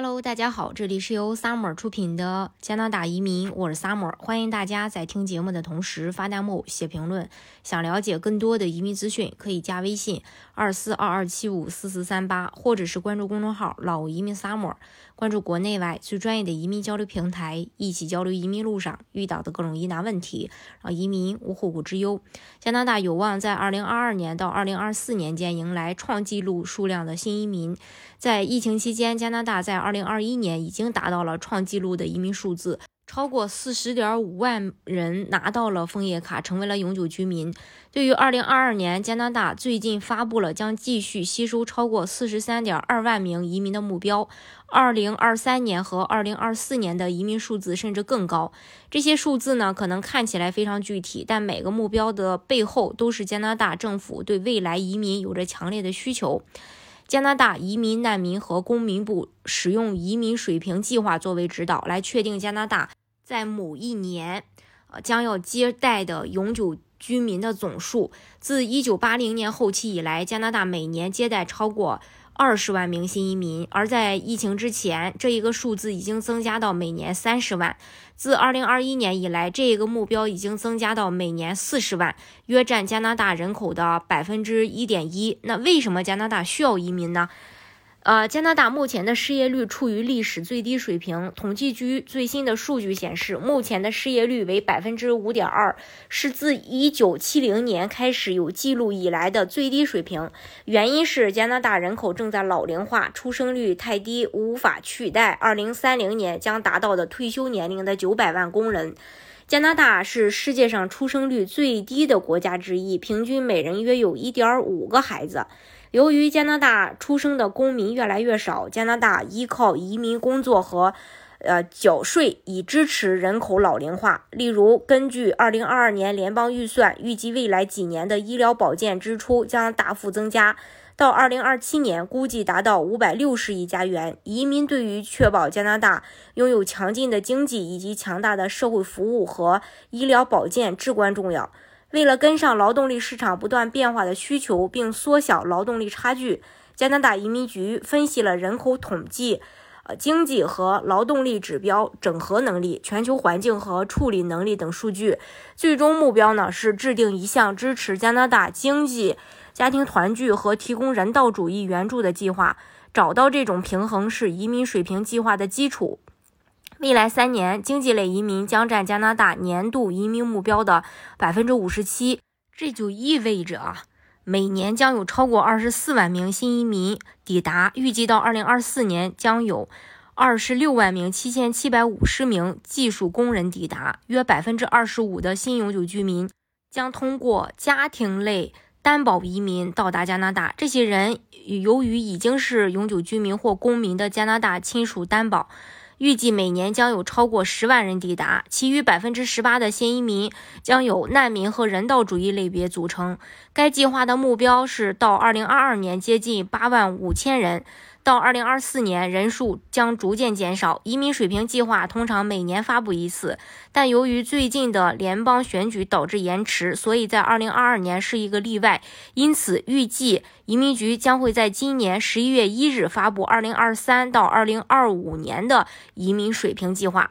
Hello，大家好，这里是由 Summer 出品的加拿大移民，我是 Summer，欢迎大家在听节目的同时发弹幕、写评论。想了解更多的移民资讯，可以加微信二四二二七五四四三八，或者是关注公众号“老移民 Summer”，关注国内外最专业的移民交流平台，一起交流移民路上遇到的各种疑难问题，让移民无后顾之忧。加拿大有望在二零二二年到二零二四年间迎来创纪录数量的新移民。在疫情期间，加拿大在二零二一年已经达到了创纪录的移民数字，超过四十点五万人拿到了枫叶卡，成为了永久居民。对于二零二二年，加拿大最近发布了将继续吸收超过四十三点二万名移民的目标。二零二三年和二零二四年的移民数字甚至更高。这些数字呢，可能看起来非常具体，但每个目标的背后都是加拿大政府对未来移民有着强烈的需求。加拿大移民难民和公民部使用移民水平计划作为指导，来确定加拿大在某一年，呃，将要接待的永久居民的总数。自1980年后期以来，加拿大每年接待超过。二十万名新移民，而在疫情之前，这一个数字已经增加到每年三十万。自二零二一年以来，这一个目标已经增加到每年四十万，约占加拿大人口的百分之一点一。那为什么加拿大需要移民呢？呃，加拿大目前的失业率处于历史最低水平。统计局最新的数据显示，目前的失业率为百分之五点二，是自一九七零年开始有记录以来的最低水平。原因是加拿大人口正在老龄化，出生率太低，无法取代二零三零年将达到的退休年龄的九百万工人。加拿大是世界上出生率最低的国家之一，平均每人约有一点五个孩子。由于加拿大出生的公民越来越少，加拿大依靠移民工作和，呃缴税以支持人口老龄化。例如，根据2022年联邦预算，预计未来几年的医疗保健支出将大幅增加，到2027年估计达到560亿加元。移民对于确保加拿大拥有强劲的经济以及强大的社会服务和医疗保健至关重要。为了跟上劳动力市场不断变化的需求，并缩小劳动力差距，加拿大移民局分析了人口统计、呃经济和劳动力指标整合能力、全球环境和处理能力等数据。最终目标呢是制定一项支持加拿大经济、家庭团聚和提供人道主义援助的计划。找到这种平衡是移民水平计划的基础。未来三年，经济类移民将占加拿大年度移民目标的百分之五十七。这就意味着啊，每年将有超过二十四万名新移民抵达。预计到二零二四年，将有二十六万名七千七百五十名技术工人抵达。约百分之二十五的新永久居民将通过家庭类担保移民到达加拿大。这些人由于已经是永久居民或公民的加拿大亲属担保。预计每年将有超过十万人抵达，其余百分之十八的新移民将由难民和人道主义类别组成。该计划的目标是到二零二二年接近八万五千人。到二零二四年，人数将逐渐减少。移民水平计划通常每年发布一次，但由于最近的联邦选举导致延迟，所以在二零二二年是一个例外。因此，预计移民局将会在今年十一月一日发布二零二三到二零二五年的移民水平计划。